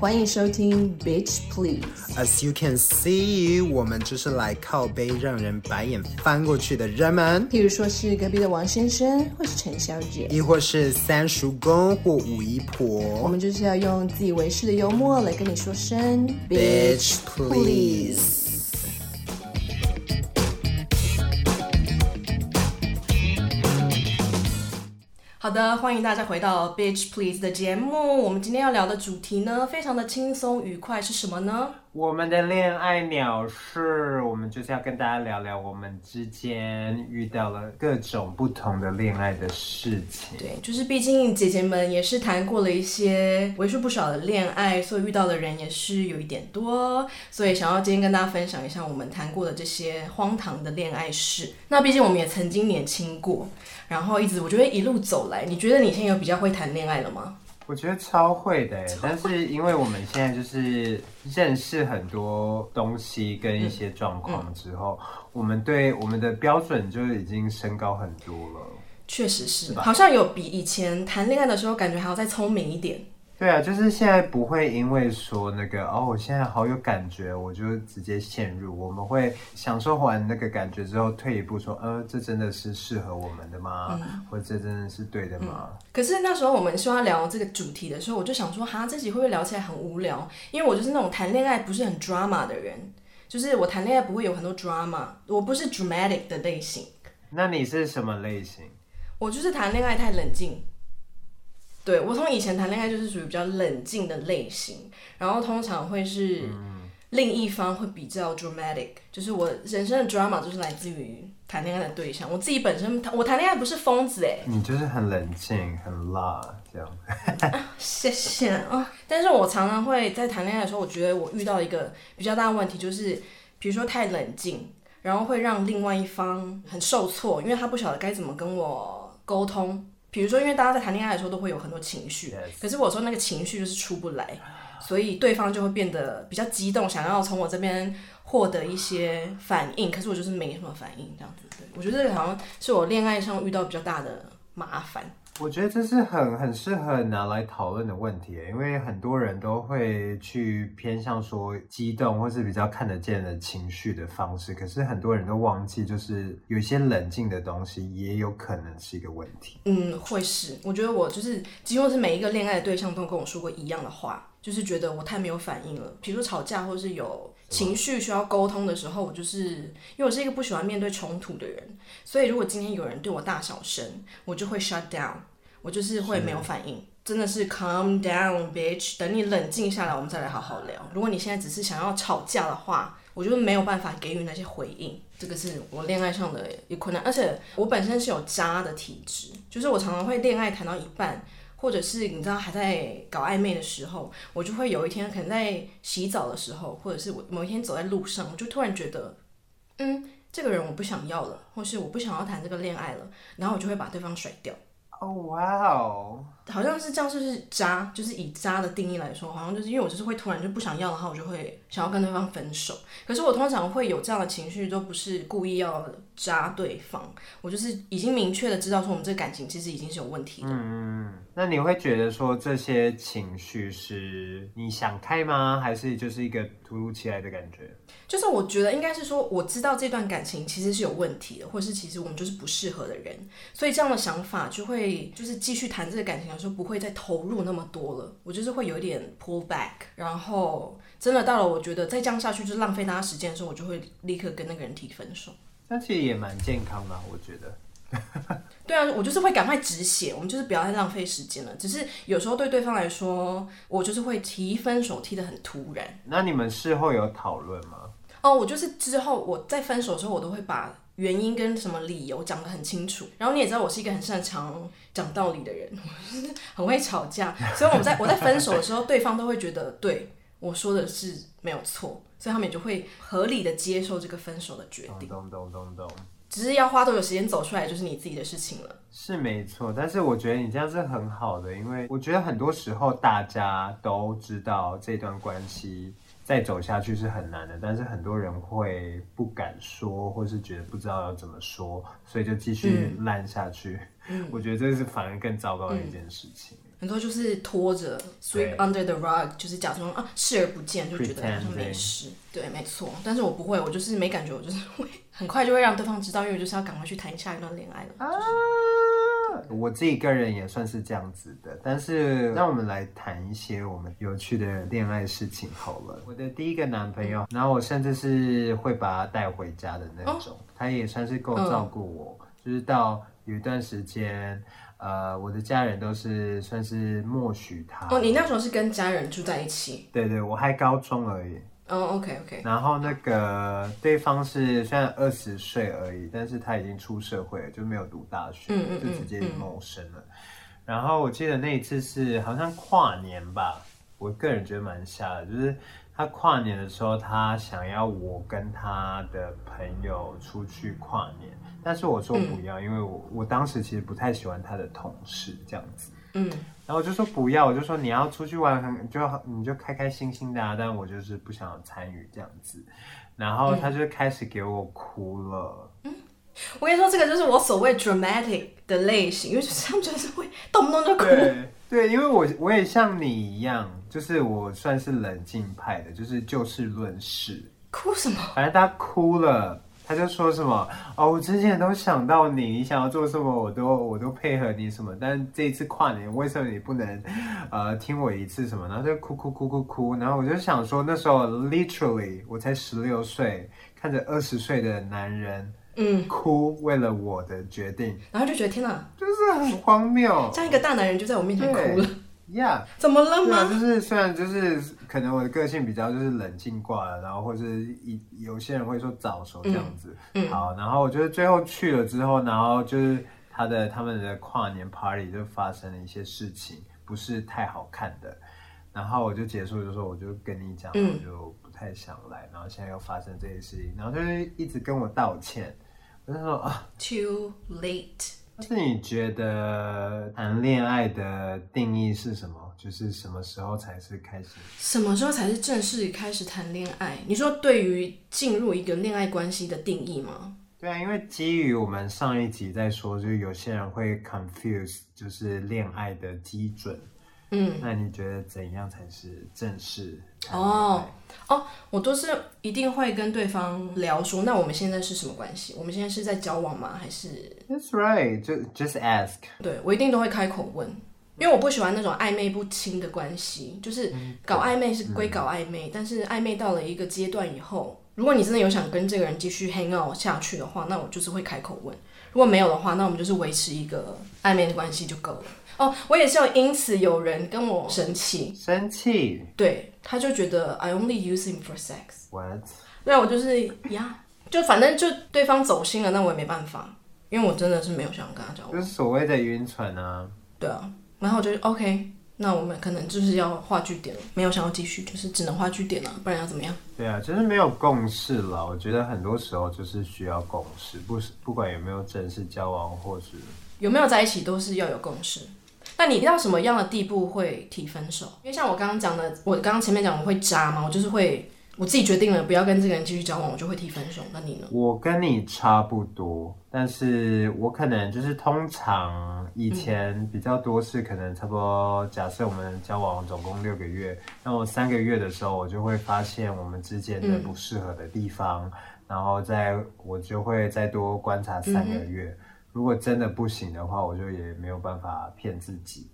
欢迎收听 Bitch Please。As you can see，我们就是来靠背让人白眼翻过去的人们。譬如说是隔壁的王先生，或是陈小姐，亦或是三叔公或五姨婆。我们就是要用自以为是的幽默来跟你说声 Bitch Please。好的，欢迎大家回到 Bitch Please 的节目。我们今天要聊的主题呢，非常的轻松愉快，是什么呢？我们的恋爱鸟事，我们就是要跟大家聊聊我们之间遇到了各种不同的恋爱的事情。对，就是毕竟姐姐们也是谈过了一些为数不少的恋爱，所以遇到的人也是有一点多，所以想要今天跟大家分享一下我们谈过的这些荒唐的恋爱事。那毕竟我们也曾经年轻过。然后一直，我觉得一路走来，你觉得你现在有比较会谈恋爱了吗？我觉得超会的，但是因为我们现在就是认识很多东西跟一些状况之后，嗯嗯、我们对我们的标准就已经升高很多了。确实是，是吧？好像有比以前谈恋爱的时候感觉还要再聪明一点。对啊，就是现在不会因为说那个哦，我现在好有感觉，我就直接陷入。我们会享受完那个感觉之后，退一步说，呃，这真的是适合我们的吗？嗯、或者这真的是对的吗？嗯、可是那时候我们说要聊这个主题的时候，我就想说，哈，这集会不会聊起来很无聊？因为我就是那种谈恋爱不是很 drama 的人，就是我谈恋爱不会有很多 drama，我不是 dramatic 的类型。那你是什么类型？我就是谈恋爱太冷静。对，我从以前谈恋爱就是属于比较冷静的类型，然后通常会是另一方会比较 dramatic，就是我人生的 drama 就是来自于谈恋爱的对象。我自己本身我谈恋爱不是疯子哎，你就是很冷静、很辣这样。啊、谢谢啊！但是我常常会在谈恋爱的时候，我觉得我遇到一个比较大的问题，就是比如说太冷静，然后会让另外一方很受挫，因为他不晓得该怎么跟我沟通。比如说，因为大家在谈恋爱的时候都会有很多情绪.可是我说那个情绪就是出不来，所以对方就会变得比较激动，想要从我这边获得一些反应，可是我就是没什么反应，这样子。对，我觉得这个好像是我恋爱上遇到比较大的麻烦。我觉得这是很很适合拿来讨论的问题，因为很多人都会去偏向说激动或是比较看得见的情绪的方式，可是很多人都忘记，就是有一些冷静的东西也有可能是一个问题。嗯，会是。我觉得我就是几乎是每一个恋爱的对象都跟我说过一样的话，就是觉得我太没有反应了。比如说吵架或是有情绪需要沟通的时候，我就是因为我是一个不喜欢面对冲突的人，所以如果今天有人对我大小声，我就会 shut down。我就是会没有反应，真的是 calm down bitch，等你冷静下来，我们再来好好聊。如果你现在只是想要吵架的话，我就没有办法给予那些回应。这个是我恋爱上的一个困难，而且我本身是有渣的体质，就是我常常会恋爱谈到一半，或者是你知道还在搞暧昧的时候，我就会有一天可能在洗澡的时候，或者是我某一天走在路上，我就突然觉得，嗯，这个人我不想要了，或是我不想要谈这个恋爱了，然后我就会把对方甩掉。哦，哇哦，好像是这样，就是渣，就是以渣的定义来说，好像就是因为我就是会突然就不想要的话，我就会想要跟对方分手。可是我通常会有这样的情绪，都不是故意要渣对方，我就是已经明确的知道说我们这个感情其实已经是有问题的。嗯，那你会觉得说这些情绪是你想开吗？还是就是一个突如其来的感觉？就是我觉得应该是说，我知道这段感情其实是有问题的，或是其实我们就是不适合的人，所以这样的想法就会就是继续谈这个感情的时候不会再投入那么多了。我就是会有一点 pull back，然后真的到了我觉得再这样下去就是浪费大家时间的时候，我就会立刻跟那个人提分手。那其实也蛮健康的，我觉得。对啊，我就是会赶快止血，我们就是不要再浪费时间了。只是有时候对对方来说，我就是会提分手提的很突然。那你们事后有讨论吗？哦，我就是之后我在分手的时候，我都会把原因跟什么理由讲得很清楚。然后你也知道，我是一个很擅长讲道理的人，很会吵架。所以我们在我在分手的时候，对方都会觉得对我说的是没有错，所以他们也就会合理的接受这个分手的决定。咚咚咚咚咚。只是要花多久时间走出来，就是你自己的事情了。是没错，但是我觉得你这样是很好的，因为我觉得很多时候大家都知道这段关系。再走下去是很难的，但是很多人会不敢说，或是觉得不知道要怎么说，所以就继续烂下去。嗯、我觉得这是反而更糟糕的一件事情。嗯、很多就是拖着 sweep under the rug，就是假装啊视而不见，就觉得好像没事。对，没错。但是我不会，我就是没感觉，我就是会很快就会让对方知道，因为我就是要赶快去谈下一段恋爱了。啊，我自己个人也算是这样子的。但是让我们来谈一些我们有趣的恋爱事情好了。我的第一个男朋友，然后我甚至是会把他带回家的那种，哦、他也算是够照顾我，嗯、就是到有一段时间。呃，我的家人都是算是默许他。哦，你那时候是跟家人住在一起？对对，我还高中而已。哦，OK OK。然后那个对方是虽然二十岁而已，但是他已经出社会了，就没有读大学，嗯嗯嗯，就直接谋生了。然后我记得那一次是好像跨年吧，我个人觉得蛮瞎的，就是他跨年的时候，他想要我跟他的朋友出去跨年。但是我说不要，嗯、因为我我当时其实不太喜欢他的同事这样子，嗯，然后我就说不要，我就说你要出去玩，很就你就开开心心的啊，但我就是不想参与这样子，然后他就开始给我哭了，嗯，我跟你说这个就是我所谓 dramatic 的类型，因为就是他们就是会动不动就哭，对，对，因为我我也像你一样，就是我算是冷静派的，就是就事论事，哭什么？反正他哭了。他就说什么哦，我之前都想到你，你想要做什么，我都我都配合你什么。但这一次跨年，为什么你不能呃听我一次什么？然后就哭哭哭哭哭。然后我就想说，那时候 literally 我才十六岁，看着二十岁的男人嗯哭，为了我的决定，嗯、然后就觉得天哪，就是很荒谬，像一个大男人就在我面前哭了。呀，Yeah, 怎么了吗？啊、就是虽然就是可能我的个性比较就是冷静挂了，然后或者一有些人会说早熟这样子。嗯嗯、好，然后我觉得最后去了之后，然后就是他的他们的跨年 party 就发生了一些事情，不是太好看的。然后我就结束就说，我就跟你讲，我就不太想来。然后现在又发生这些事情，然后就是一直跟我道歉。我就说啊，too late。是你觉得谈恋爱的定义是什么？就是什么时候才是开始？什么时候才是正式开始谈恋爱？你说对于进入一个恋爱关系的定义吗？对啊，因为基于我们上一集在说，就是有些人会 confuse，就是恋爱的基准。嗯，那你觉得怎样才是正式？哦哦，我都是一定会跟对方聊说，那我们现在是什么关系？我们现在是在交往吗？还是？That's right，就 just ask。对，我一定都会开口问，因为我不喜欢那种暧昧不清的关系，就是搞暧昧是归搞暧昧，嗯、但是暧昧到了一个阶段以后，如果你真的有想跟这个人继续 hang out 下去的话，那我就是会开口问；如果没有的话，那我们就是维持一个暧昧的关系就够了。哦，我也是有因此有人跟我生气，生气，对，他就觉得 I only use him for sex。What？对，我就是呀，就反正就对方走心了，那我也没办法，因为我真的是没有想跟他交往，就是所谓的晕船啊。对啊，然后我就 OK，那我们可能就是要画句点了，没有想要继续，就是只能画句点了，不然要怎么样？对啊，就是没有共识了。我觉得很多时候就是需要共识，不是不管有没有正式交往，或是有没有在一起，都是要有共识。那你到什么样的地步会提分手？因为像我刚刚讲的，我刚刚前面讲我会渣嘛，我就是会我自己决定了不要跟这个人继续交往，我就会提分手。那你呢？我跟你差不多，但是我可能就是通常以前比较多是可能差不多，假设我们交往总共六个月，那我三个月的时候，我就会发现我们之间的不适合的地方，嗯、然后再我就会再多观察三个月。嗯如果真的不行的话，我就也没有办法骗自己。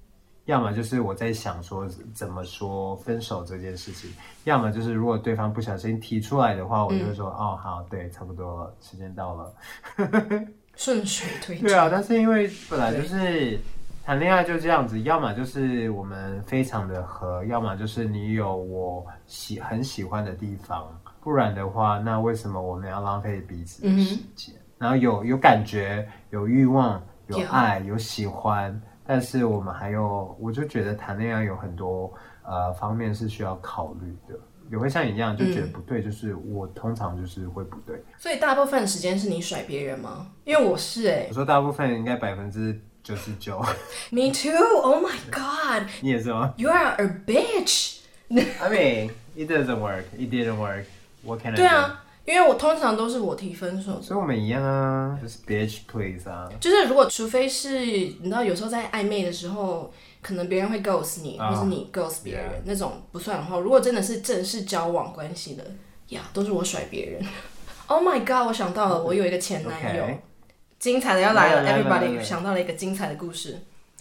要么就是我在想说怎么说分手这件事情，要么就是如果对方不小心提出来的话，我就会说、嗯、哦好，对，差不多了，时间到了，顺水推舟。对啊，但是因为本来就是谈恋爱就这样子，要么就是我们非常的合，要么就是你有我喜很喜欢的地方，不然的话，那为什么我们要浪费彼此的时间？嗯然后有有感觉，有欲望，有。爱，有喜欢，但是我们还有，我就觉得谈恋爱有很多呃方面是需要考虑的。也会像你一样就觉得不对，嗯、就是我通常就是会不对。所以大部分时间是你甩别人吗？因为我是哎、欸，我说大部分应该百分之九十九。Me too. Oh my god. 你也是吗？You are a bitch. I mean, it doesn't work. It didn't work. What can I do? 对啊。因为我通常都是我提分手，所以我们一样啊，就是 bitch please 啊。就是如果除非是你知道，有时候在暧昧的时候，可能别人会 ghost 你，或是你 ghost 别人.那种不算的话，如果真的是正式交往关系的呀，yeah, 都是我甩别人。Oh my god！我想到了，我有一个前男友.精彩的要来了，Everybody 想到了一个精彩的故事。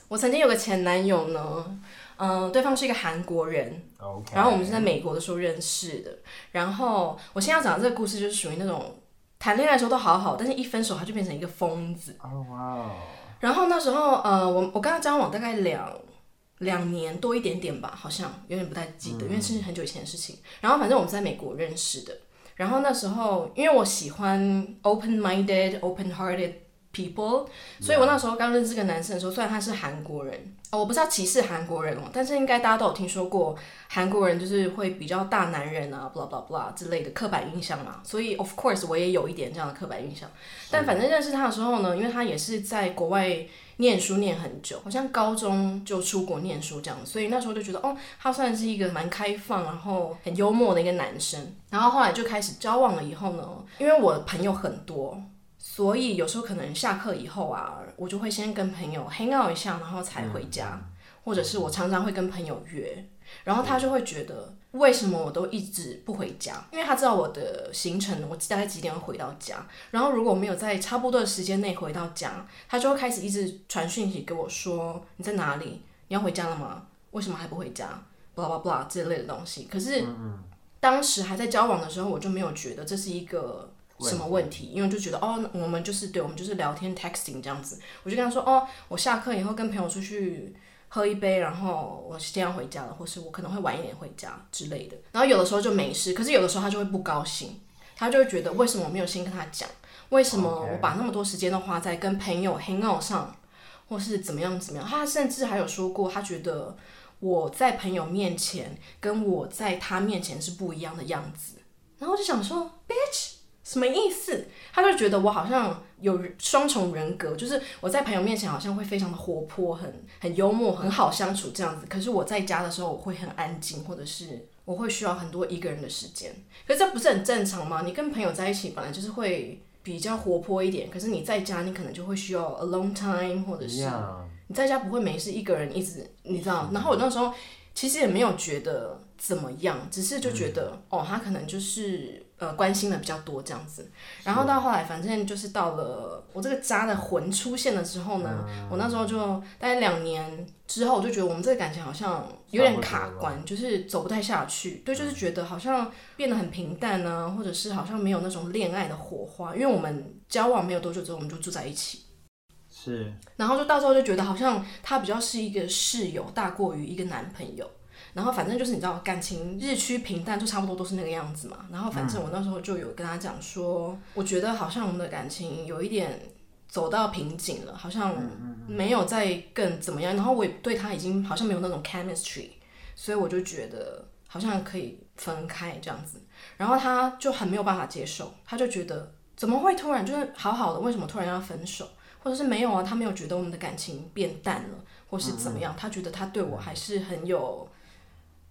我曾经有个前男友呢，嗯、呃，对方是一个韩国人，Okay. 然后我们是在美国的时候认识的。然后我现在要讲的这个故事，就是属于那种谈恋爱的时候都好好，但是一分手他就变成一个疯子。哦哇！Wow. 然后那时候，呃，我我跟他交往大概两两年多一点点吧，好像有点不太记得，嗯、因为是很久以前的事情。然后反正我们在美国认识的。然后那时候，因为我喜欢 open-minded、open-hearted people，所以我那时候刚认识这个男生的时候，虽然他是韩国人，哦，我不是要歧视韩国人哦，但是应该大家都有听说过，韩国人就是会比较大男人啊，blah blah blah 之类的刻板印象嘛。所以 of course 我也有一点这样的刻板印象。但反正认识他的时候呢，因为他也是在国外。念书念很久，好像高中就出国念书这样，所以那时候就觉得，哦，他算是一个蛮开放，然后很幽默的一个男生。然后后来就开始交往了以后呢，因为我朋友很多，所以有时候可能下课以后啊，我就会先跟朋友 hang out 一下，然后才回家，嗯、或者是我常常会跟朋友约，然后他就会觉得。为什么我都一直不回家？因为他知道我的行程，我大概几点会回到家。然后如果没有在差不多的时间内回到家，他就会开始一直传讯息给我说：“你在哪里？你要回家了吗？为什么还不回家？”blah blah blah 这类的东西。可是当时还在交往的时候，我就没有觉得这是一个什么问题，因为就觉得哦，我们就是对，我们就是聊天 texting 这样子。我就跟他说：“哦，我下课以后跟朋友出去。”喝一杯，然后我先要回家了，或是我可能会晚一点回家之类的。然后有的时候就没事，可是有的时候他就会不高兴，他就会觉得为什么我没有先跟他讲？为什么我把那么多时间都花在跟朋友 hang out 上，或是怎么样怎么样？他甚至还有说过，他觉得我在朋友面前跟我在他面前是不一样的样子。然后我就想说，bitch。什么意思？他就觉得我好像有双重人格，就是我在朋友面前好像会非常的活泼，很很幽默，很好相处这样子。可是我在家的时候，我会很安静，或者是我会需要很多一个人的时间。可是这不是很正常吗？你跟朋友在一起本来就是会比较活泼一点，可是你在家你可能就会需要 alone time，或者是你在家不会没事一个人一直，你知道？然后我那时候其实也没有觉得怎么样，只是就觉得、嗯、哦，他可能就是。呃，关心的比较多这样子，然后到后来，反正就是到了我这个渣的魂出现了之后呢，嗯、我那时候就大概两年之后，我就觉得我们这个感情好像有点卡关，就是走不太下去。对，就是觉得好像变得很平淡呢、啊，或者是好像没有那种恋爱的火花。因为我们交往没有多久之后，我们就住在一起，是，然后就到时候就觉得好像他比较是一个室友，大过于一个男朋友。然后反正就是你知道，感情日趋平淡，就差不多都是那个样子嘛。然后反正我那时候就有跟他讲说，我觉得好像我们的感情有一点走到瓶颈了，好像没有再更怎么样。然后我也对他已经好像没有那种 chemistry，所以我就觉得好像可以分开这样子。然后他就很没有办法接受，他就觉得怎么会突然就是好好的，为什么突然要分手？或者是没有啊，他没有觉得我们的感情变淡了，或是怎么样？他觉得他对我还是很有。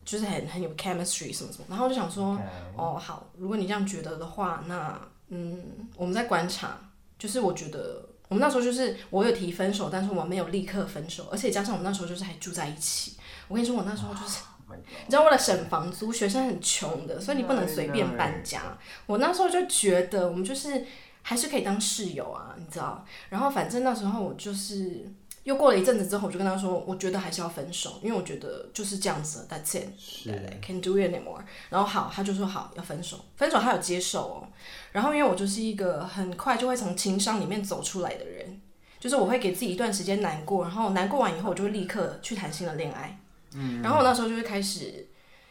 就是很很有 chemistry 什么什么，然后我就想说.哦好，如果你这样觉得的话，那嗯，我们在观察，就是我觉得我们那时候就是我有提分手，但是我没有立刻分手，而且加上我们那时候就是还住在一起。我跟你说，我那时候就是，oh、你知道为了省房租，学生很穷的，所以你不能随便搬家。我那时候就觉得我们就是还是可以当室友啊，你知道？然后反正那时候我就是。又过了一阵子之后，我就跟他说，我觉得还是要分手，因为我觉得就是这样子，That's it，是，Can't do it anymore。然后好，他就说好要分手，分手他有接受哦。然后因为我就是一个很快就会从情伤里面走出来的人，就是我会给自己一段时间难过，然后难过完以后，我就会立刻去谈新的恋爱。嗯。然后我那时候就会开始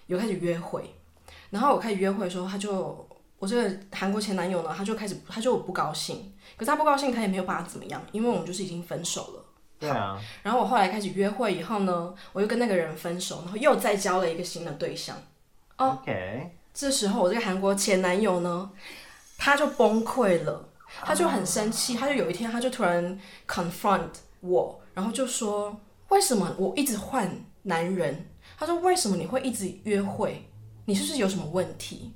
有开始约会，然后我开始约会的时候，他就我这个韩国前男友呢，他就开始他就不高兴，可是他不高兴，他也没有办法怎么样，因为我们就是已经分手了。对啊，然后我后来开始约会以后呢，我又跟那个人分手，然后又再交了一个新的对象。哦，OK，这时候我这个韩国前男友呢，他就崩溃了，他就很生气，他就有一天他就突然 confront 我，然后就说：为什么我一直换男人？他说：为什么你会一直约会？你是不是有什么问题？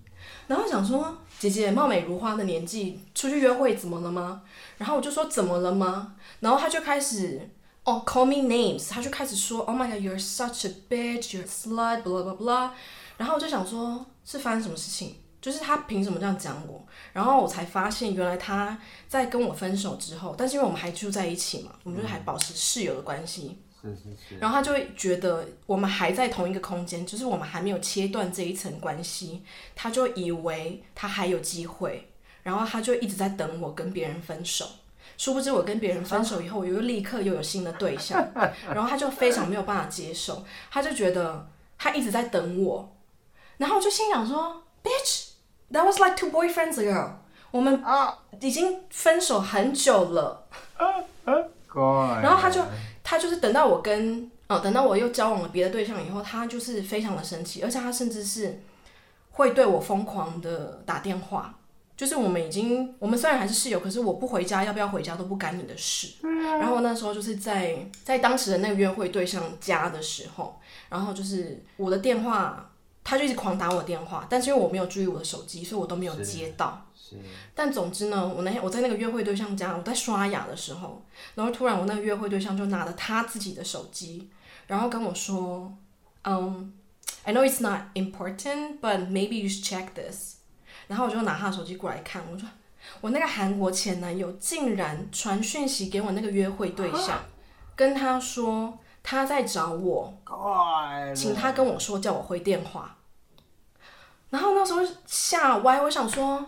然后想说，姐姐貌美如花的年纪出去约会怎么了吗？然后我就说怎么了吗？然后他就开始哦、call me names，他就开始说，Oh my god，you're such a bitch，you're slut，blah blah blah。然后我就想说，是发生什么事情？就是他凭什么这样讲我？然后我才发现，原来他在跟我分手之后，但是因为我们还住在一起嘛，我们就是还保持室友的关系。是是是。然后他就会觉得我们还在同一个空间，就是我们还没有切断这一层关系，他就以为他还有机会，然后他就一直在等我跟别人分手。殊不知我跟别人分手以后，我又立刻又有新的对象，然后他就非常没有办法接受，他就觉得他一直在等我，然后我就心想说，Bitch，that was like two boyfriends ago，我们已经分手很久了，然后他就他就是等到我跟哦等到我又交往了别的对象以后，他就是非常的生气，而且他甚至是会对我疯狂的打电话。就是我们已经，我们虽然还是室友，可是我不回家，要不要回家都不干你的事。然后那时候就是在在当时的那个约会对象家的时候，然后就是我的电话，他就一直狂打我电话，但是因为我没有注意我的手机，所以我都没有接到。但总之呢，我那天我在那个约会对象家，我在刷牙的时候，然后突然我那个约会对象就拿了他自己的手机，然后跟我说，嗯，I know it's not important, but maybe you should check this. 然后我就拿他的手机过来看，我说我那个韩国前男友竟然传讯息给我那个约会对象，跟他说他在找我，请他跟我说叫我回电话。然后那时候吓歪，我想说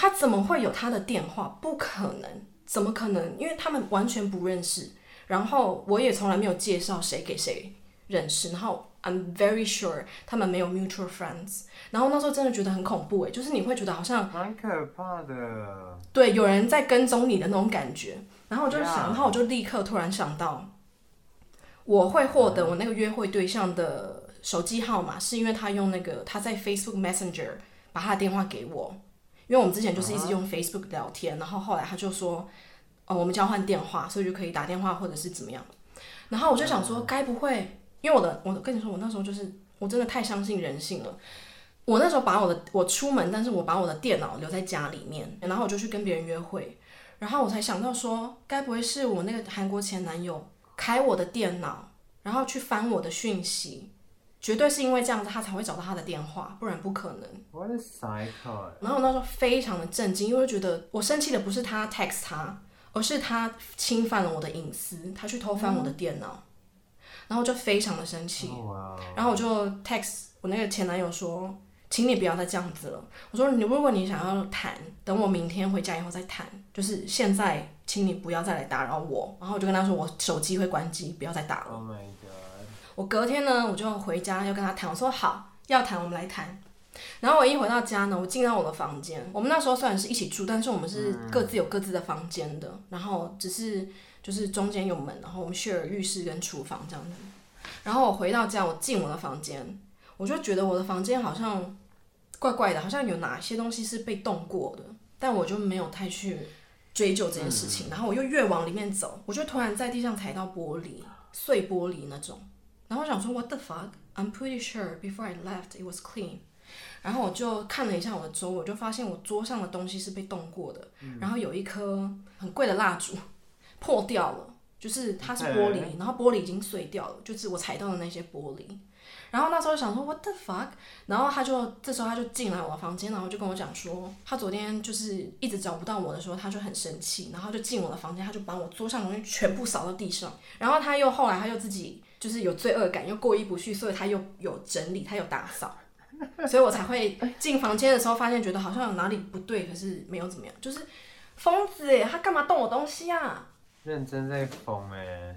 他怎么会有他的电话？不可能，怎么可能？因为他们完全不认识，然后我也从来没有介绍谁给谁认识，然后。I'm very sure 他们没有 mutual friends，然后那时候真的觉得很恐怖诶，就是你会觉得好像蛮可怕的，对，有人在跟踪你的那种感觉。然后我就想.然后我就立刻突然想到，我会获得我那个约会对象的手机号码，是因为他用那个他在 Facebook Messenger 把他的电话给我，因为我们之前就是一直用 Facebook 聊天，然后后来他就说，哦，我们交换电话，所以就可以打电话或者是怎么样。然后我就想说，该不会？因为我的，我跟你说，我那时候就是我真的太相信人性了。我那时候把我的我出门，但是我把我的电脑留在家里面，然后我就去跟别人约会，然后我才想到说，该不会是我那个韩国前男友开我的电脑，然后去翻我的讯息，绝对是因为这样子他才会找到他的电话，不然不可能。What a psycho！然后我那时候非常的震惊，因为觉得我生气的不是他 text 他，而是他侵犯了我的隐私，他去偷翻我的电脑。嗯然后就非常的生气，oh. 然后我就 text 我那个前男友说，请你不要再这样子了。我说你如果你想要谈，等我明天回家以后再谈，就是现在，请你不要再来打扰我。然后我就跟他说，我手机会关机，不要再打了。Oh！我隔天呢，我就回家要跟他谈，我说好，要谈我们来谈。然后我一回到家呢，我进到我的房间，我们那时候虽然是一起住，但是我们是各自有各自的房间的，嗯、然后只是。就是中间有门，然后我们 share 浴室跟厨房这样子。然后我回到家，我进我的房间，我就觉得我的房间好像怪怪的，好像有哪些东西是被动过的，但我就没有太去追究这件事情。然后我又越往里面走，我就突然在地上踩到玻璃，碎玻璃那种。然后我想说 What the fuck? I'm pretty sure before I left it was clean。然后我就看了一下我的桌，我就发现我桌上的东西是被动过的。然后有一颗很贵的蜡烛。破掉了，就是它是玻璃，然后玻璃已经碎掉了，就是我踩到的那些玻璃。然后那时候想说 What the fuck？然后他就这时候他就进来我的房间，然后就跟我讲说，他昨天就是一直找不到我的时候，他就很生气，然后就进我的房间，他就把我桌上的东西全部扫到地上。然后他又后来他又自己就是有罪恶感，又过意不去，所以他又有整理，他有打扫，所以我才会进房间的时候发现觉得好像有哪里不对，可是没有怎么样，就是疯子诶，他干嘛动我东西啊？认真在疯哎，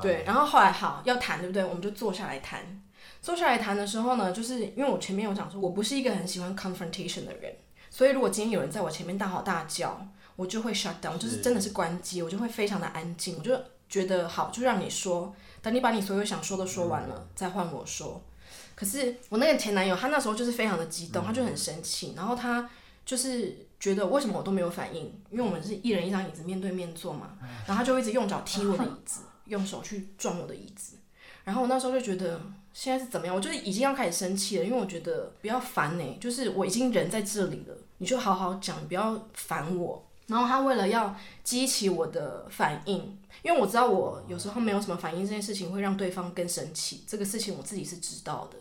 对，然后后来好要谈，对不对？我们就坐下来谈。坐下来谈的时候呢，就是因为我前面有讲说，我不是一个很喜欢 confrontation 的人，所以如果今天有人在我前面大吼大叫，我就会 shut down，就是真的是关机，我就会非常的安静，我就觉得好，就让你说，等你把你所有想说的说完了，嗯、再换我说。可是我那个前男友，他那时候就是非常的激动，他就很生气，然后他就是。觉得为什么我都没有反应？因为我们是一人一张椅子面对面坐嘛，然后他就一直用脚踢我的椅子，用手去撞我的椅子。然后我那时候就觉得现在是怎么样？我就是已经要开始生气了，因为我觉得不要烦呢、欸，就是我已经人在这里了，你就好好讲，不要烦我。然后他为了要激起我的反应，因为我知道我有时候没有什么反应，这件事情会让对方更生气。这个事情我自己是知道的，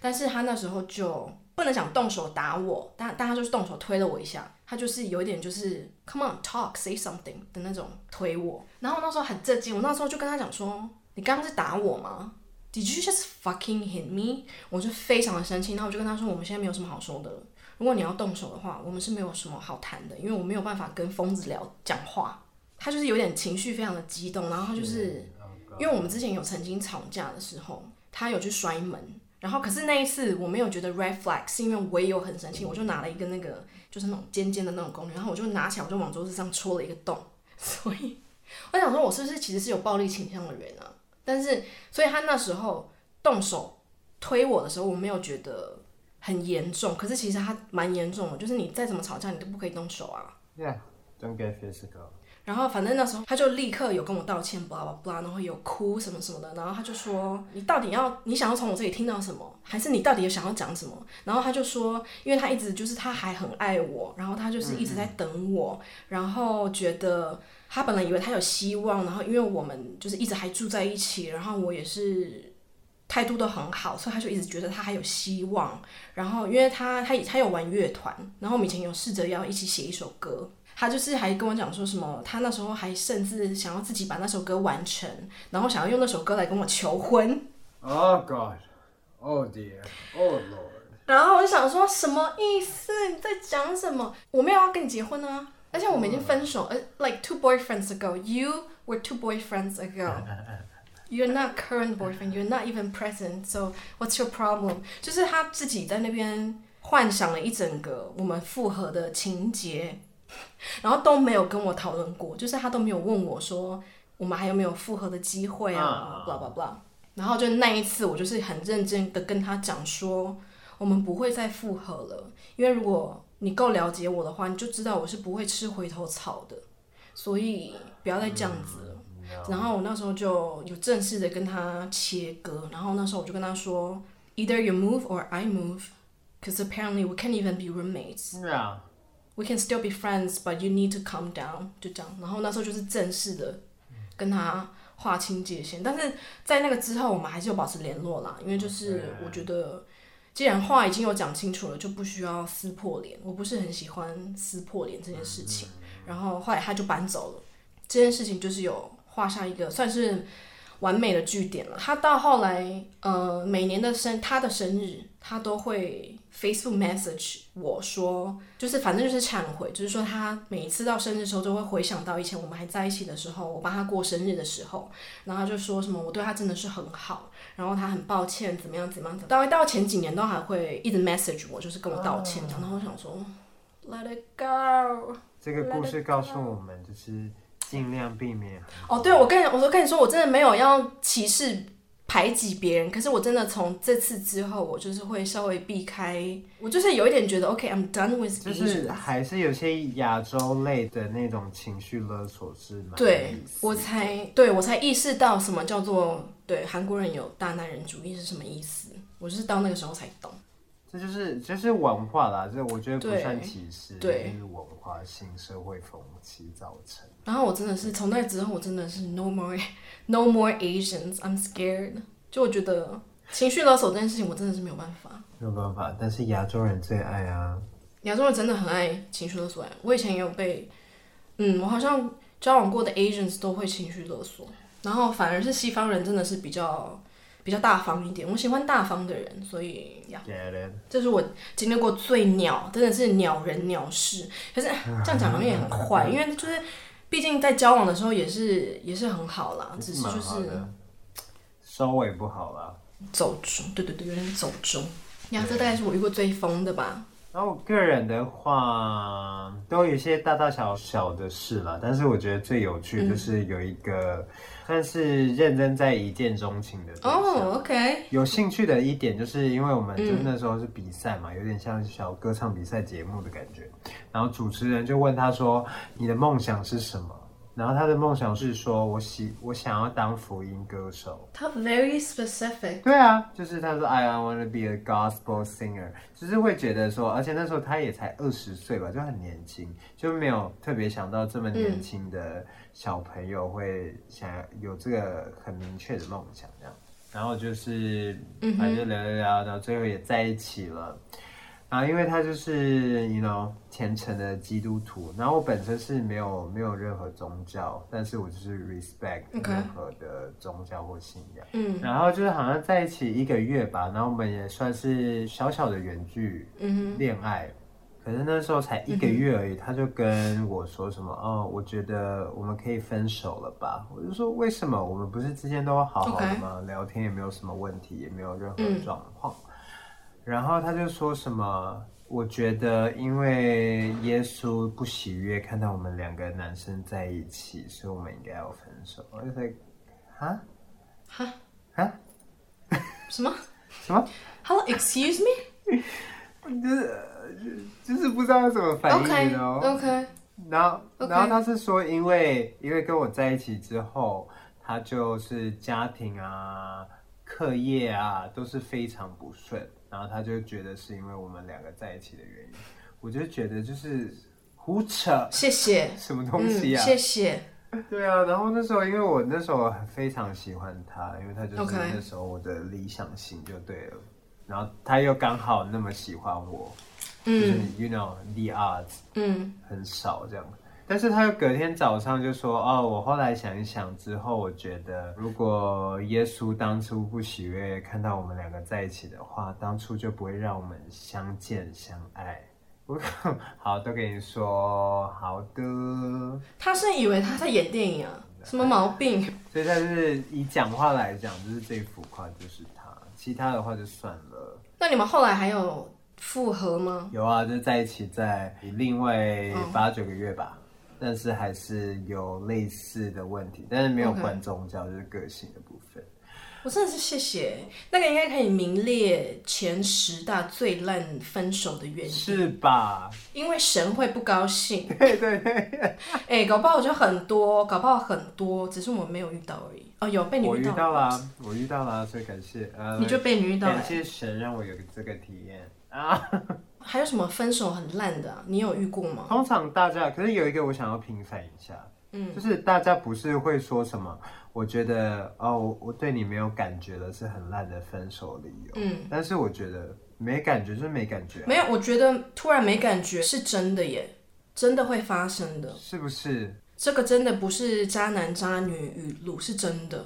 但是他那时候就不能想动手打我，但但他就是动手推了我一下，他就是有一点就是 come on talk say something 的那种推我。然后那时候很震惊，我那时候就跟他讲说：“你刚刚是打我吗？Did you just fucking hit me？” 我就非常的生气，然后我就跟他说：“我们现在没有什么好说的了。”如果你要动手的话，我们是没有什么好谈的，因为我没有办法跟疯子聊讲话。他就是有点情绪非常的激动，然后他就是因为我们之前有曾经吵架的时候，他有去摔门，然后可是那一次我没有觉得 red flag，是因为我也有很生气，我就拿了一个那个就是那种尖尖的那种工具，然后我就拿起来我就往桌子上戳了一个洞，所以我想说我是不是其实是有暴力倾向的人啊？但是所以他那时候动手推我的时候，我没有觉得。很严重，可是其实他蛮严重的，就是你再怎么吵架，你都不可以动手啊。Yeah, don't get physical. 然后反正那时候他就立刻有跟我道歉，blah blah blah，然后有哭什么什么的，然后他就说你到底要你想要从我这里听到什么，还是你到底有想要讲什么？然后他就说，因为他一直就是他还很爱我，然后他就是一直在等我，然后觉得他本来以为他有希望，然后因为我们就是一直还住在一起，然后我也是。态度都很好，所以他就一直觉得他还有希望。然后，因为他他他有玩乐团，然后我们以前有试着要一起写一首歌。他就是还跟我讲说什么，他那时候还甚至想要自己把那首歌完成，然后想要用那首歌来跟我求婚。Oh God, Oh dear, Oh Lord。然后我就想说，什么意思？你在讲什么？我没有要跟你结婚啊，而且我们已经分手，呃，like two boyfriends ago. You were two boyfriends ago. You're not current boyfriend. You're not even present. So what's your problem? 就是他自己在那边幻想了一整个我们复合的情节，然后都没有跟我讨论过。就是他都没有问我说我们还有没有复合的机会啊，blah blah blah。然后就那一次，我就是很认真的跟他讲说，我们不会再复合了，因为如果你够了解我的话，你就知道我是不会吃回头草的。所以不要再这样子了。然后我那时候就有正式的跟他切割，然后那时候我就跟他说，Either you move or I move, because apparently we can't even be roommates. We can still be friends, but you need to calm down. 就这样，然后那时候就是正式的跟他划清界限。但是在那个之后，我们还是有保持联络啦，因为就是我觉得，既然话已经有讲清楚了，就不需要撕破脸。我不是很喜欢撕破脸这件事情。然后后来他就搬走了，这件事情就是有。画下一个算是完美的句点了。他到后来，呃，每年的生他的生日，他都会 Facebook message 我说，就是反正就是忏悔，就是说他每一次到生日的时候，都会回想到以前我们还在一起的时候，我帮他过生日的时候，然后他就说什么我对他真的是很好，然后他很抱歉怎么样怎么样，到到前几年都还会一直 message 我，就是跟我道歉，然后我想说 Let it go。这个故事告诉我们就是。尽量避免哦。对，我跟你我说跟你说，我真的没有要歧视排挤别人，可是我真的从这次之后，我就是会稍微避开。我就是有一点觉得，OK，I'm done with。就是还是有些亚洲类的那种情绪勒索是吗？对，我才对我才意识到什么叫做对韩国人有大男人主义是什么意思。我就是到那个时候才懂。这就是就是文化啦，这我觉得不算歧视，对，就是文化性社会风气造成。然后我真的是从那之后，我真的是 no more no more Asians, I'm scared。就我觉得情绪勒索这件事情，我真的是没有办法。没有办法，但是亚洲人最爱啊。亚洲人真的很爱情绪勒索。我以前也有被，嗯，我好像交往过的 Asians 都会情绪勒索，然后反而是西方人真的是比较。比较大方一点，我喜欢大方的人，所以呀，yeah, 这是我经历过最鸟，真的是鸟人鸟事。可是这样讲好像也很坏，因为就是毕竟在交往的时候也是也是很好啦，只是就是收尾不好啦，走中，对对对，有点走中。呀，这大概是我遇过最疯的吧。然后我个人的话，都有一些大大小小的事啦，但是我觉得最有趣就是有一个。嗯算是认真在一见钟情的哦、oh,，OK。有兴趣的一点就是因为我们就那时候是比赛嘛，嗯、有点像小歌唱比赛节目的感觉。然后主持人就问他说：“你的梦想是什么？”然后他的梦想是说，我喜我想要当福音歌手。他 very specific。对啊，就是他说，I want to be a gospel singer，就是会觉得说，而且那时候他也才二十岁吧，就很年轻，就没有特别想到这么年轻的小朋友会想要有这个很明确的梦想这样。然后就是反正聊聊聊，到最后也在一起了。啊，因为他就是，you know，虔诚的基督徒。然后我本身是没有没有任何宗教，但是我就是 respect 任何的宗教或信仰。嗯。然后就是好像在一起一个月吧，然后我们也算是小小的远距恋爱。嗯。可是那时候才一个月而已，他就跟我说什么，哦，我觉得我们可以分手了吧？我就说为什么？我们不是之间都好好的吗.聊天也没有什么问题，也没有任何状况。嗯然后他就说什么？我觉得因为耶稣不喜悦看到我们两个男生在一起，所以我们应该要分手。我就在，哈，哈，哈，什么？什么？Hello，excuse me？就是就是不知道怎么反应哦。OK, okay. 然后然后他是说，因为因为跟我在一起之后，他就是家庭啊、课业啊都是非常不顺。然后他就觉得是因为我们两个在一起的原因，我就觉得就是胡扯。谢谢。什么东西啊？谢谢。对啊，然后那时候因为我那时候非常喜欢他，因为他就是那时候我的理想型就对了。然后他又刚好那么喜欢我，就是 you know the odds，嗯，很少这样。但是他又隔天早上就说：“哦，我后来想一想之后，我觉得如果耶稣当初不喜悦看到我们两个在一起的话，当初就不会让我们相见相爱。”我好，都跟你说好的。他是以为他在演电影啊？什么毛病？所以他是以讲话来讲，就是最浮夸就是他，其他的话就算了。那你们后来还有复合吗？有啊，就在一起在另外八九个月吧。但是还是有类似的问题，但是没有关宗教.就是个性的部分。我真的是谢谢，那个应该可以名列前十大最烂分手的原因，是吧？因为神会不高兴。对对对。哎、欸，搞不好就很多，搞不好很多，只是我们没有遇到而已。哦，有被你遇到，我遇到了，我遇到了，所以感谢。呃，你就被你遇到了，感谢神让我有这个体验啊。还有什么分手很烂的啊？你有遇过吗？通常大家，可是有一个我想要平反一下，嗯，就是大家不是会说什么？我觉得哦，我对你没有感觉了，是很烂的分手理由。嗯，但是我觉得没感觉就是没感觉啊。没有，我觉得突然没感觉是真的耶，真的会发生的，是不是？这个真的不是渣男渣女语录，是真的。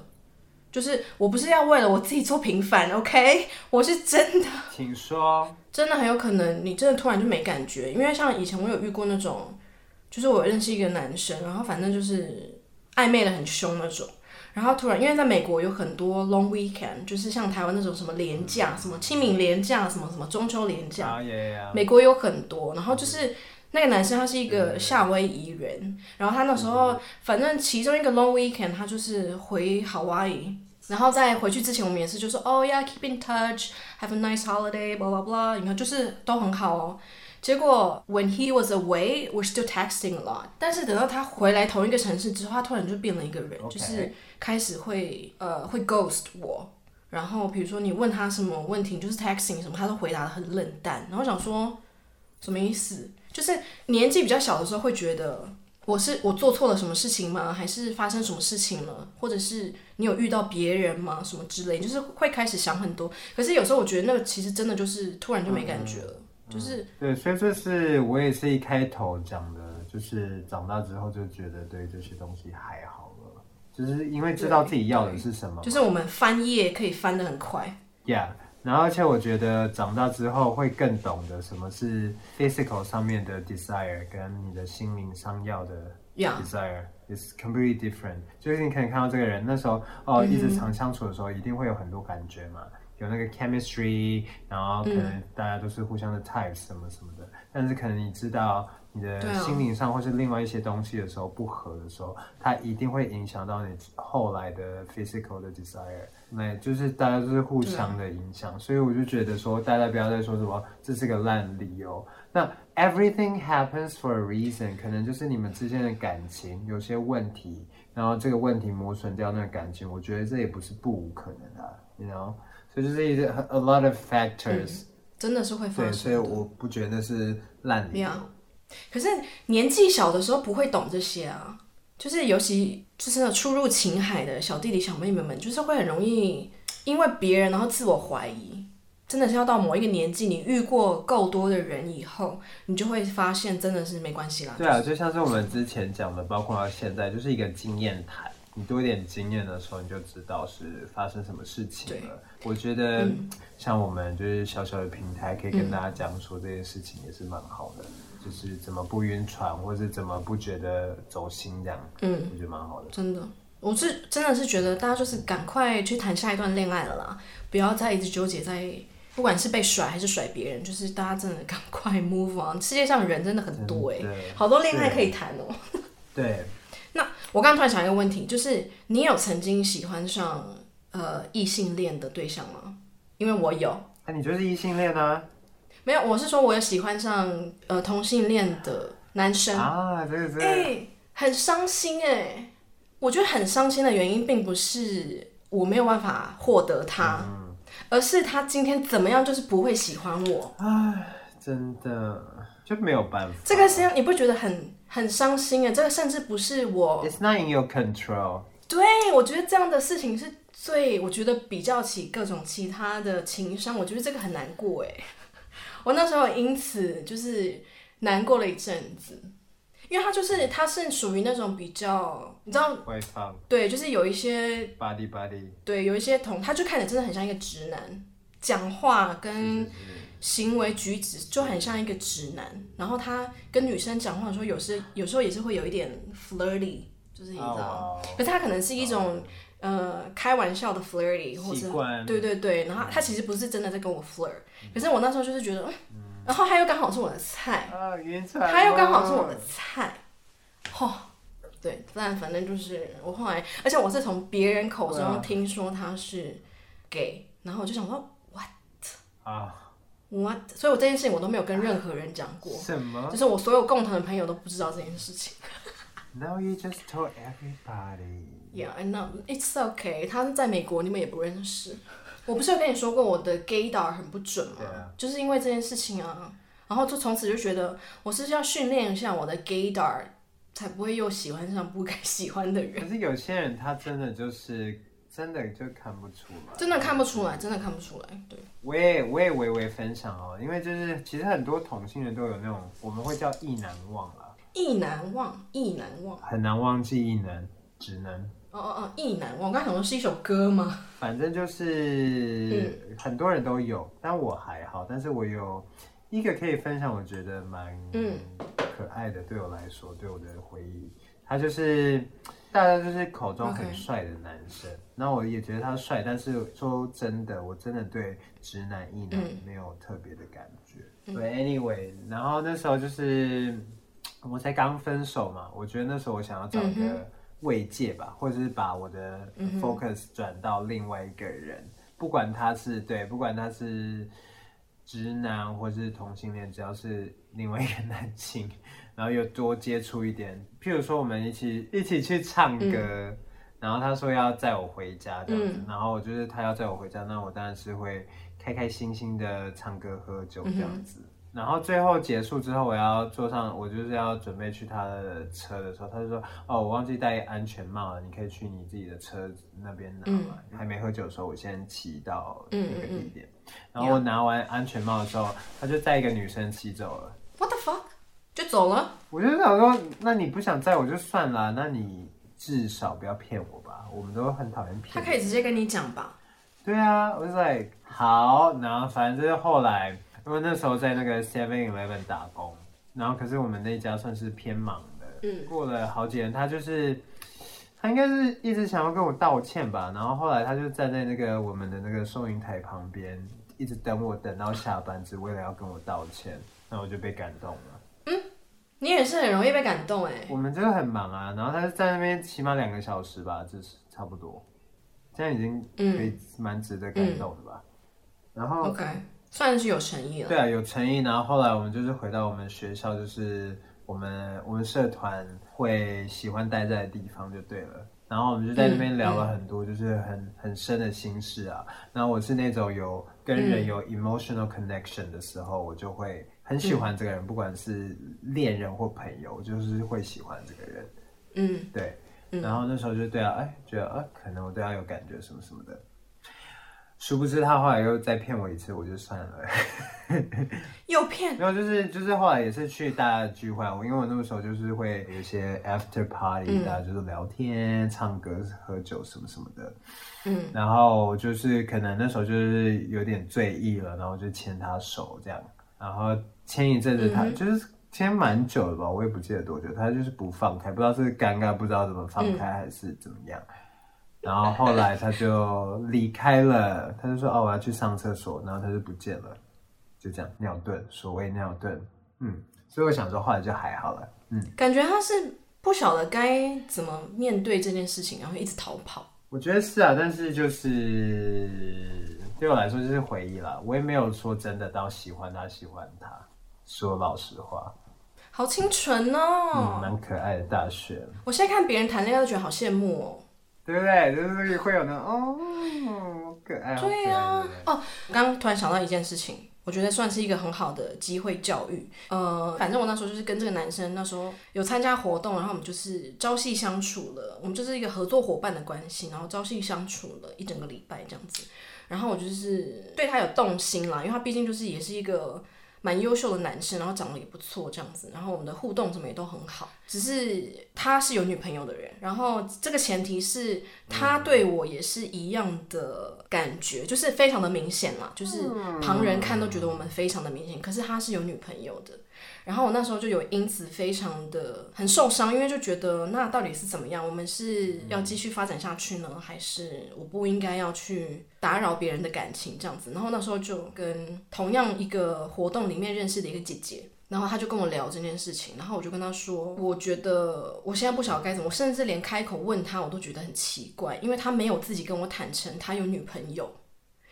就是我不是要为了我自己做平反，OK？我是真的，请说。真的很有可能，你真的突然就没感觉，因为像以前我有遇过那种，就是我认识一个男生，然后反正就是暧昧的很凶那种，然后突然因为在美国有很多 long weekend，就是像台湾那种什么连假，什么清明廉价，什么什么中秋连假，美国有很多，然后就是那个男生他是一个夏威夷人，然后他那时候反正其中一个 long weekend 他就是回 Hawaii。然后在回去之前，我们也是就说，哦呀，keep in touch，have a nice holiday，blah blah blah，你看就是都很好哦。结果 when he was away，we're still texting a lot。但是等到他回来同一个城市之后，他突然就变了一个人.就是开始会呃会 ghost 我。然后比如说你问他什么问题，就是 texting 什么，他都回答的很冷淡。然后想说什么意思？就是年纪比较小的时候会觉得。我是我做错了什么事情吗？还是发生什么事情了？或者是你有遇到别人吗？什么之类，就是会开始想很多。可是有时候我觉得那个其实真的就是突然就没感觉了，就是对。所以这是我也是一开头讲的，就是长大之后就觉得对这些东西还好了，就是因为知道自己要的是什么。就是我们翻页可以翻得很快。Yeah。然后，而且我觉得长大之后会更懂得什么是 physical 上面的 desire，跟你的心灵上要的 desire，is Yeah. completely different。就是你可以看到这个人那时候哦，一直常相处的时候，一定会有很多感觉嘛。有那个 chemistry，然后可能大家都是互相的 type 什么什么的，嗯、但是可能你知道你的心灵上或是另外一些东西的时候不合的时候，它一定会影响到你后来的 physical 的 desire，那就是大家都是互相的影响，所以我就觉得说大家不要再说什么这是个烂理由。那 everything happens for a reason，可能就是你们之间的感情有些问题。然后这个问题磨损掉那个感情，我觉得这也不是不无可能的，you know，所以就是一个 a lot of factors，、嗯、真的是会发生。对，所以我不觉得那是烂理由。可是年纪小的时候不会懂这些啊，就是尤其就是初入情海的小弟弟小妹妹们，就是会很容易 因为别人然后自我怀疑。真的是要到某一个年纪，你遇过够多的人以后，你就会发现真的是没关系啦。对啊，就像是我们之前讲的，包括到现在，就是一个经验谈。你多一点经验的时候，你就知道是发生什么事情了。我觉得、嗯、像我们就是小小的平台，可以跟大家讲说这件事情也是蛮好的，嗯、就是怎么不晕船，或是怎么不觉得走心这样。嗯，我觉得蛮好的。真的，我是真的是觉得大家就是赶快去谈下一段恋爱了啦，不要再一直纠结在。不管是被甩还是甩别人，就是大家真的赶快 move on。世界上人真的很多哎，对好多恋爱可以谈哦。对。那我刚刚突然想一个问题，就是你有曾经喜欢上呃异性恋的对象吗？因为我有。那、啊、你就是异性恋啊？没有，我是说我有喜欢上呃同性恋的男生啊。对对。哎，很伤心哎。我觉得很伤心的原因，并不是我没有办法获得他。嗯而是他今天怎么样，就是不会喜欢我。唉，真的就没有办法。这个实际上你不觉得很很伤心啊？这个甚至不是我。It's not in your control。对，我觉得这样的事情是最，我觉得比较起各种其他的情商，我觉得这个很难过哎。我那时候因此就是难过了一阵子。因为他就是他是属于那种比较，你知道，外放，对，就是有一些 body body，对，有一些同，他就看着真的很像一个直男，讲话跟行为举止就很像一个直男。然后他跟女生讲话的时候，有时有时候也是会有一点 flirty，就是你知道，可是他可能是一种呃开玩笑的 flirty，或者对对对，然后他其实不是真的在跟我 flirt，可是我那时候就是觉得。然后他又刚好是我的菜，啊、他又刚好是我的菜，嚯、哦，对，但反正就是我后来，而且我是从别人口中听说他是 gay，然后我就想说 what 啊。what，所以我这件事情我都没有跟任何人讲过，什么？就是我所有共同的朋友都不知道这件事情。Now you just told everybody. Yeah, I know. It's okay. 他在美国，你们也不认识。我不是有跟你说过我的 gaydar 很不准吗？啊、就是因为这件事情啊，然后就从此就觉得我是要训练一下我的 gaydar，才不会又喜欢上不该喜欢的人。可是有些人他真的就是真的就看不出来，真的看不出来，真的看不出来。对，我也我也微微分享哦，因为就是其实很多同性人都有那种我们会叫意难忘啦，意难忘，意难忘，很难忘记意难，只能。哦哦哦，意难忘，我刚才想说是一首歌吗？反正就是、嗯、很多人都有，但我还好。但是我有一个可以分享，我觉得蛮可爱的，对我来说，对我的回忆，他就是大家就是口中很帅的男生。那.我也觉得他帅，但是说真的，我真的对直男意男没有特别的感觉。嗯、对，anyway，然后那时候就是我才刚分手嘛，我觉得那时候我想要找一个。慰藉吧，或者是把我的 focus 转到另外一个人，嗯、不管他是对，不管他是直男或是同性恋，只要是另外一个男性，然后又多接触一点，譬如说我们一起一起去唱歌，嗯、然后他说要载我回家这样子，嗯、然后就是他要载我回家，那我当然是会开开心心的唱歌喝酒这样子。嗯然后最后结束之后，我要坐上，我就是要准备去他的车的时候，他就说：“哦，我忘记戴安全帽了，你可以去你自己的车那边拿嘛。嗯”还没喝酒的时候，我先骑到那个地点。嗯嗯嗯，然后我拿完安全帽的时候，他就载一个女生骑走了。What the fuck？就走了？我就想说，那你不想载我就算了，那你至少不要骗我吧。我们都很讨厌骗。他可以直接跟你讲吧？对啊，我就在好，然后反正就是后来。因为那时候在那个 Seven Eleven 打工，然后可是我们那家算是偏忙的。嗯，过了好几年，他就是他应该是一直想要跟我道歉吧，然后后来他就站在那个我们的那个收银台旁边，一直等我等到下班，只为了要跟我道歉，那我就被感动了。嗯，你也是很容易被感动哎。我们真的很忙啊，然后他就在那边起码两个小时吧，就是差不多，现在已经可以蛮值得感动的吧。嗯、然后 OK，算是有诚意了。对啊，有诚意。然后后来我们就是回到我们学校，就是。我们我们社团会喜欢待在的地方就对了，然后我们就在那边聊了很多，就是很、嗯、很深的心事啊。然后我是那种有跟人有 emotional connection 的时候，嗯、我就会很喜欢这个人，嗯、不管是恋人或朋友，就是会喜欢这个人。嗯，对。然后那时候就对啊，哎，觉得啊，可能我对他有感觉什么什么的。殊不知他后来又再骗我一次，我就算了。又骗？没有，就是就是后来也是去大家聚会，我因为我那个时候就是会有一些 after party，、嗯、大家就是聊天、唱歌、喝酒什么什么的。嗯。然后就是可能那时候就是有点醉意了，然后就牵他手这样，然后牵一阵子他、嗯、就是牵蛮久的吧，我也不记得多久，他就是不放开，不知道是尴尬，不知道怎么放开还是怎么样。嗯然后后来他就离开了，他就说：“哦，我要去上厕所。”然后他就不见了，就这样尿遁，所谓尿遁，嗯，所以我想说后来就还好了，嗯，感觉他是不晓得该怎么面对这件事情，然后一直逃跑。我觉得是啊，但是就是对我来说就是回忆啦，我也没有说真的到喜欢他，喜欢他，说老实话，好清纯哦，嗯，蛮可爱的大学。我现在看别人谈恋爱都觉得好羡慕哦。对不对？就是会有那种哦，可爱。对呀，哦，刚刚突然想到一件事情，我觉得算是一个很好的机会教育。呃，反正我那时候就是跟这个男生那时候有参加活动，然后我们就是朝夕相处了，我们就是一个合作伙伴的关系，然后朝夕相处了一整个礼拜这样子。然后我就是对他有动心啦，因为他毕竟就是也是一个。蛮优秀的男生，然后长得也不错，这样子，然后我们的互动什么也都很好。只是他是有女朋友的人，然后这个前提是他对我也是一样的感觉，就是非常的明显嘛，就是旁人看都觉得我们非常的明显。可是他是有女朋友的。然后我那时候就有因此非常的很受伤，因为就觉得那到底是怎么样？我们是要继续发展下去呢，还是我不应该要去打扰别人的感情这样子？然后那时候就跟同样一个活动里面认识的一个姐姐，然后她就跟我聊这件事情，然后我就跟她说，我觉得我现在不晓得该怎么，我甚至连开口问她我都觉得很奇怪，因为她没有自己跟我坦诚她有女朋友。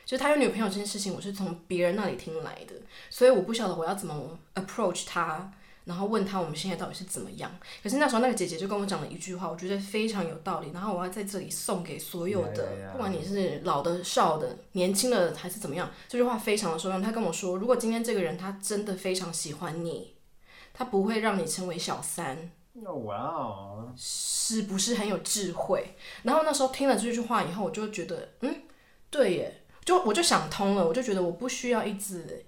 就他有女朋友这件事情，我是从别人那里听来的，所以我不晓得我要怎么 approach 他，然后问他我们现在到底是怎么样。可是那时候那个姐姐就跟我讲了一句话，我觉得非常有道理，然后我要在这里送给所有的，不管你是老的、少的、年轻的还是怎么样，这句话非常的受用。他跟我说，如果今天这个人他真的非常喜欢你，他不会让你成为小三。哇哦，是不是很有智慧？然后那时候听了这句话以后，我就觉得，嗯，对耶。就我就想通了，我就觉得我不需要一直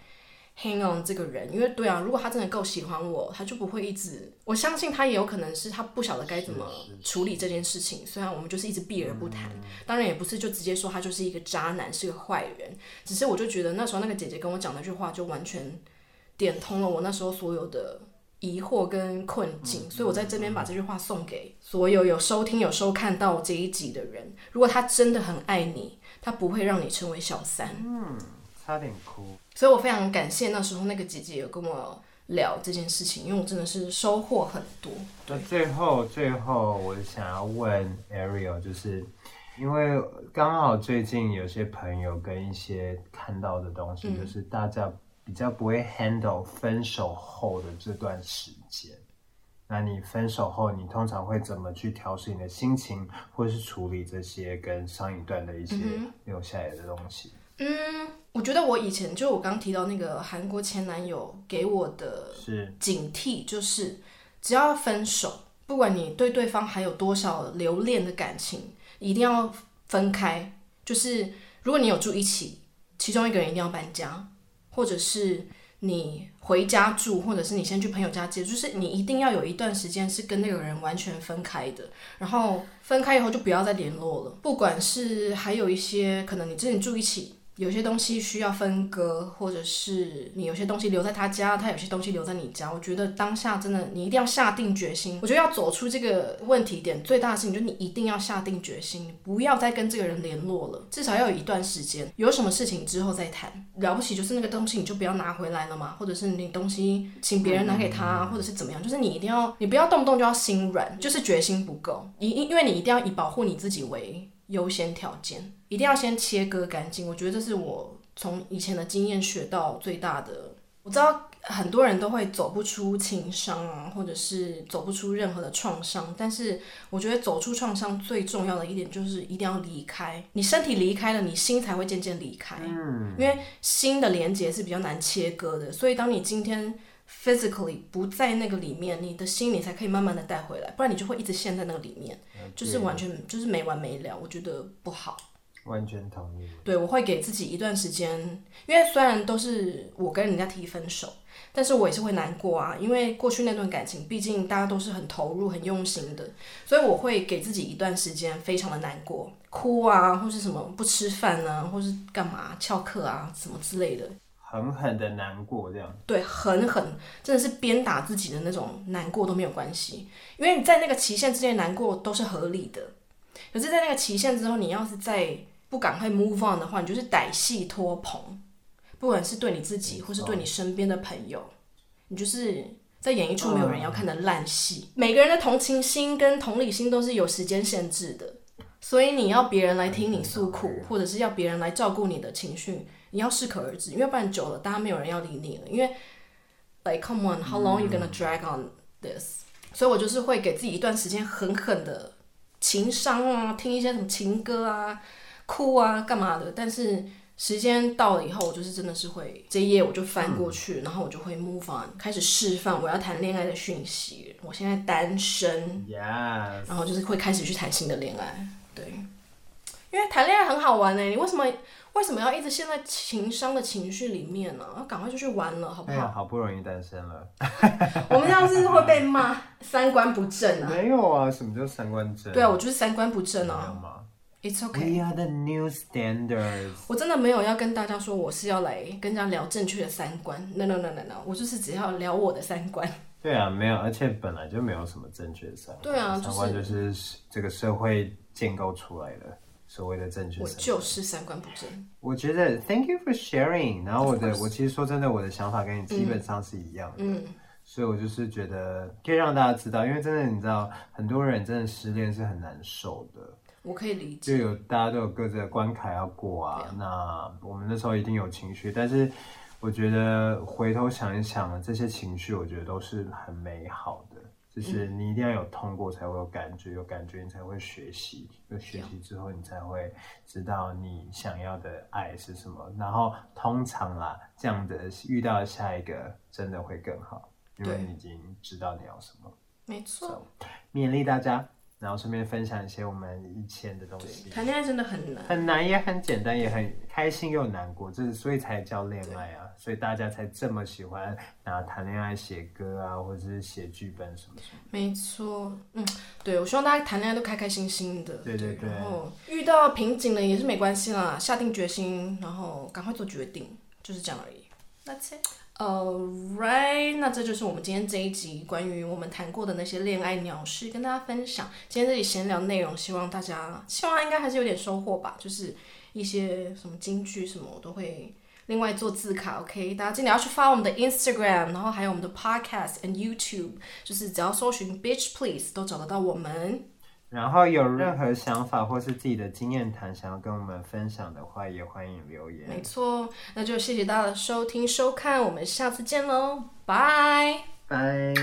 hang on 这个人，因为对啊，如果他真的够喜欢我，他就不会一直。我相信他也有可能是他不晓得该怎么处理这件事情。虽然我们就是一直避而不谈，当然也不是就直接说他就是一个渣男，是个坏人。只是我就觉得那时候那个姐姐跟我讲那句话，就完全点通了我那时候所有的疑惑跟困境。所以我在这边把这句话送给所有有收听、有收看到这一集的人。如果他真的很爱你。他不会让你成为小三。嗯，差点哭。所以我非常感谢那时候那个姐姐有跟我聊这件事情，因为我真的是收获很多。那最后最后，我想要问 Ariel，就是因为刚好最近有些朋友跟一些看到的东西，嗯、就是大家比较不会 handle 分手后的这段时间。那你分手后，你通常会怎么去调试你的心情，或者是处理这些跟上一段的一些留下来的东西？嗯，我觉得我以前就我刚提到那个韩国前男友给我的警惕，就是只要分手，不管你对对方还有多少留恋的感情，一定要分开。就是如果你有住一起，其中一个人一定要搬家，或者是。你回家住，或者是你先去朋友家借，就是你一定要有一段时间是跟那个人完全分开的，然后分开以后就不要再联络了。不管是还有一些可能你之前住一起，有些东西需要分割，或者是你有些东西留在他家，他有些东西留在你家。我觉得当下真的你一定要下定决心。我觉得要走出这个问题点最大的事情，就是你一定要下定决心，不要再跟这个人联络了，至少要有一段时间。有什么事情之后再谈，了不起就是那个东西你就不要拿回来了嘛，或者是你东西请别人拿给他，或者是怎么样，就是你一定要，你不要动不动就要心软，就是决心不够。因因为你一定要以保护你自己为优先条件。一定要先切割干净，我觉得这是我从以前的经验学到最大的。我知道很多人都会走不出情伤啊，或者是走不出任何的创伤，但是我觉得走出创伤最重要的一点就是一定要离开。你身体离开了，你心才会渐渐离开。嗯，因为心的连接是比较难切割的，所以当你今天 physically 不在那个里面，你的心里才可以慢慢的带回来，不然你就会一直陷在那个里面，就是完全就是没完没了。我觉得不好。完全同意。对，我会给自己一段时间，因为虽然都是我跟人家提分手，但是我也是会难过啊。因为过去那段感情，毕竟大家都是很投入、很用心的，所以我会给自己一段时间，非常的难过，哭啊，或是什么不吃饭啊，或是干嘛翘课啊，什么之类的，狠狠的难过这样。对，狠狠，真的是鞭打自己的那种难过都没有关系，因为你在那个期限之内难过都是合理的，可是，在那个期限之后，你要是再不赶快 move on 的话，你就是歹戏拖棚，不管是对你自己，或是对你身边的朋友，你就是在演一出没有人要看的烂戏。每个人的同情心跟同理心都是有时间限制的，所以你要别人来听你诉苦，或者是要别人来照顾你的情绪，你要适可而止，因为不然久了，大家没有人要理你了。因为，like come on，how long you gonna drag on this？所以我就是会给自己一段时间，狠狠的情商啊，听一些什么情歌啊。哭啊，干嘛的？但是时间到了以后，我就是真的是会这一页我就翻过去，嗯、然后我就会 move on，开始释放我要谈恋爱的讯息。我现在单身，Yes. 然后就是会开始去谈新的恋爱。对，因为谈恋爱很好玩呢。你为什么为什么要一直陷在情商的情绪里面呢？要赶快就去玩了，好不好？哎、好不容易单身了，我们这样是会被骂三观不正啊？没有啊，什么叫三观正？对啊，我就是三观不正啊。It's okay. We are the new standards. 我真的没有要跟大家说我是要来跟大家聊正确的三观。No no no no no，我就是只要聊我的三观。对啊，没有，而且本来就没有什么正确的三观。对啊，三观就是这个社会建构出来的所谓的正确。我就是三观不正。我觉得 Thank you for sharing。然后我的我其实说真的，我的想法跟你基本上是一样的。嗯。所以我就是觉得可以让大家知道，因为真的你知道，很多人真的失恋是很难受的。我可以理解，就有大家都有各自的关卡要过啊。啊那我们那时候一定有情绪，但是我觉得回头想一想，这些情绪我觉得都是很美好的。就是你一定要有痛过才会有感觉，有感觉你才会学习，有学习之后你才会知道你想要的爱是什么。然后通常啦，这样的遇到下一个真的会更好，因为你已经知道你要什么。没错，so, 勉励大家。然后顺便分享一些我们以前的东西。谈恋爱真的很难，很难也很简单，也很开心又难过，这是所以才叫恋爱啊，所以大家才这么喜欢拿谈恋爱写歌啊，或者是写剧本什么什么。没错，嗯，对，我希望大家谈恋爱都开开心心的。对对对。然后遇到瓶颈了也是没关系啦，下定决心，然后赶快做决定，就是这样而已。That's it. Alright，那这就是我们今天这一集关于我们谈过的那些恋爱鸟事，跟大家分享。今天这里闲聊内容，希望大家，希望应该还是有点收获吧。就是一些什么金句什么，我都会另外做字卡 ok 大家记得要去发我们的 instagram 然后还有我们的 podcast and youtube 就是只要搜寻 bitch please 都找得到我们。然后有任何想法或是自己的经验谈想要跟我们分享的话也欢迎留言。没错那就谢谢大家的收听收看我们下次见喽拜。拜。